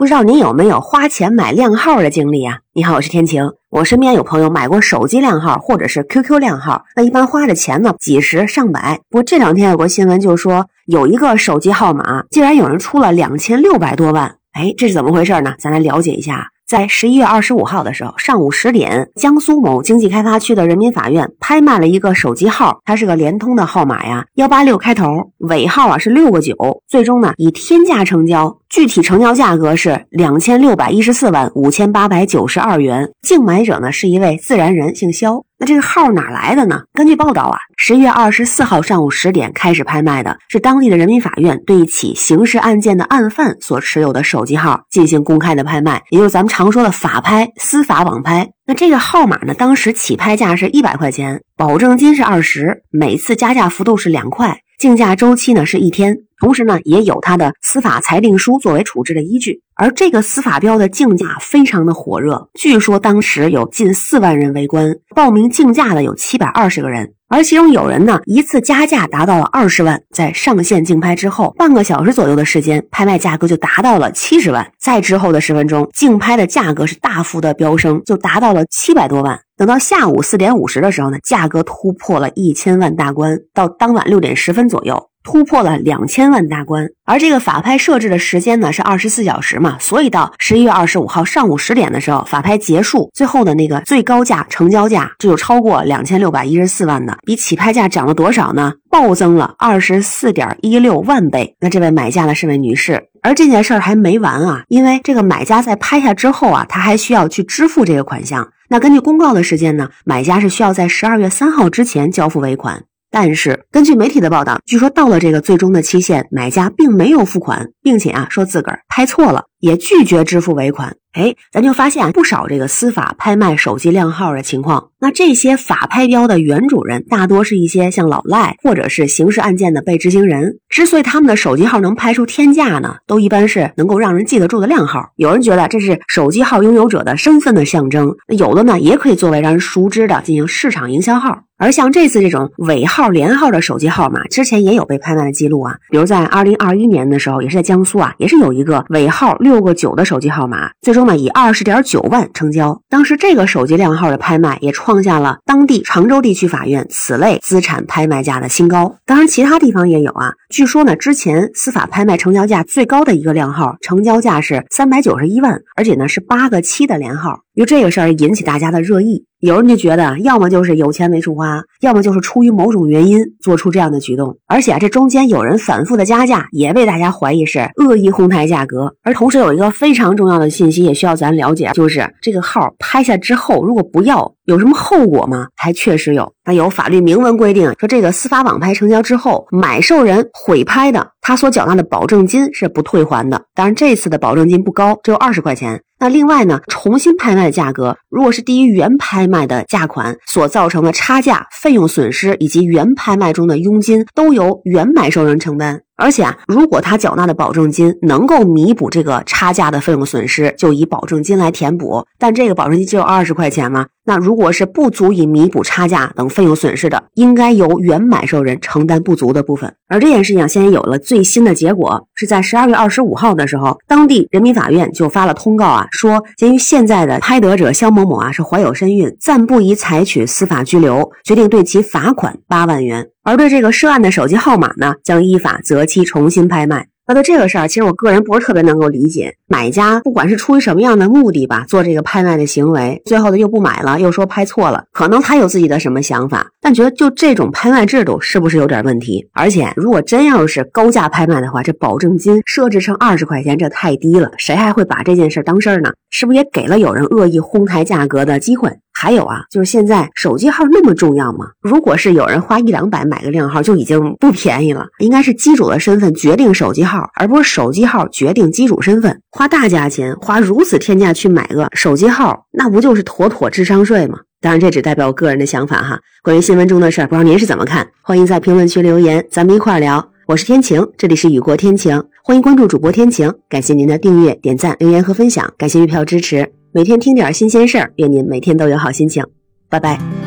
不知道您有没有花钱买靓号的经历啊？你好，我是天晴。我身边有朋友买过手机靓号或者是 QQ 靓号，那一般花的钱呢，几十上百。不过这两天有个新闻就说，有一个手机号码竟然有人出了两千六百多万，哎，这是怎么回事呢？咱来了解一下。在十一月二十五号的时候，上午十点，江苏某经济开发区的人民法院拍卖了一个手机号，它是个联通的号码呀，幺八六开头，尾号啊是六个九，最终呢以天价成交，具体成交价格是两千六百一十四万五千八百九十二元，竞买者呢是一位自然人，姓肖。那这个号哪来的呢？根据报道啊，十月二十四号上午十点开始拍卖的，是当地的人民法院对一起刑事案件的案犯所持有的手机号进行公开的拍卖，也就是咱们常说的法拍、司法网拍。那这个号码呢，当时起拍价是一百块钱，保证金是二十，每次加价幅度是两块，竞价周期呢是一天。同时呢，也有他的司法裁定书作为处置的依据。而这个司法标的竞价非常的火热，据说当时有近四万人围观，报名竞价的有七百二十个人，而其中有人呢一次加价达到了二十万。在上线竞拍之后，半个小时左右的时间，拍卖价格就达到了七十万。在之后的十分钟，竞拍的价格是大幅的飙升，就达到了七百多万。等到下午四点五十的时候呢，价格突破了一千万大关。到当晚六点十分左右。突破了两千万大关，而这个法拍设置的时间呢是二十四小时嘛，所以到十一月二十五号上午十点的时候，法拍结束，最后的那个最高价成交价就有超过两千六百一十四万的，比起拍价涨了多少呢？暴增了二十四点一六万倍。那这位买家呢是位女士，而这件事儿还没完啊，因为这个买家在拍下之后啊，他还需要去支付这个款项。那根据公告的时间呢，买家是需要在十二月三号之前交付尾款。但是，根据媒体的报道，据说到了这个最终的期限，买家并没有付款，并且啊，说自个儿拍错了，也拒绝支付尾款。哎，咱就发现不少这个司法拍卖手机靓号的情况。那这些法拍标的原主人，大多是一些像老赖或者是刑事案件的被执行人。之所以他们的手机号能拍出天价呢，都一般是能够让人记得住的靓号。有人觉得这是手机号拥有者的身份的象征，有的呢，也可以作为让人熟知的进行市场营销号。而像这次这种尾号连号的手机号码，之前也有被拍卖的记录啊。比如在二零二一年的时候，也是在江苏啊，也是有一个尾号六六个九的手机号码，最终呢以二十点九万成交。当时这个手机靓号的拍卖也创下了当地常州地区法院此类资产拍卖价的新高。当然，其他地方也有啊。据说呢，之前司法拍卖成交价最高的一个靓号，成交价是三百九十一万，而且呢是八个七的连号。就这个事儿引起大家的热议，有人就觉得，要么就是有钱没处花，要么就是出于某种原因做出这样的举动。而且啊，这中间有人反复的加价，也被大家怀疑是恶意哄抬价格。而同时有一个非常重要的信息也需要咱了解，就是这个号拍下之后，如果不要，有什么后果吗？还确实有，那有法律明文规定，说这个司法网拍成交之后，买受人毁拍的，他所缴纳的保证金是不退还的。当然，这次的保证金不高，只有二十块钱。那另外呢，重新拍卖的价格，如果是低于原拍卖的价款所造成的差价、费用损失以及原拍卖中的佣金，都由原买受人承担。而且啊，如果他缴纳的保证金能够弥补这个差价的费用损失，就以保证金来填补。但这个保证金只有二十块钱吗？那如果是不足以弥补差价等费用损失的，应该由原买受人承担不足的部分。而这件事情现在有了最新的结果，是在十二月二十五号的时候，当地人民法院就发了通告啊，说鉴于现在的拍得者肖某某啊是怀有身孕，暂不宜采取司法拘留，决定对其罚款八万元。而对这个涉案的手机号码呢，将依法择期重新拍卖。那对这个事儿，其实我个人不是特别能够理解，买家不管是出于什么样的目的吧，做这个拍卖的行为，最后的又不买了，又说拍错了，可能他有自己的什么想法，但觉得就这种拍卖制度是不是有点问题？而且如果真要是高价拍卖的话，这保证金设置成二十块钱，这太低了，谁还会把这件事当事儿呢？是不是也给了有人恶意哄抬价格的机会？还有啊，就是现在手机号那么重要吗？如果是有人花一两百买个靓号，就已经不便宜了。应该是机主的身份决定手机号，而不是手机号决定机主身份。花大价钱，花如此天价去买个手机号，那不就是妥妥智商税吗？当然，这只代表我个人的想法哈。关于新闻中的事儿，不知道您是怎么看？欢迎在评论区留言，咱们一块儿聊。我是天晴，这里是雨过天晴，欢迎关注主播天晴。感谢您的订阅、点赞、留言和分享，感谢月票支持。每天听点新鲜事儿，愿您每天都有好心情。拜拜。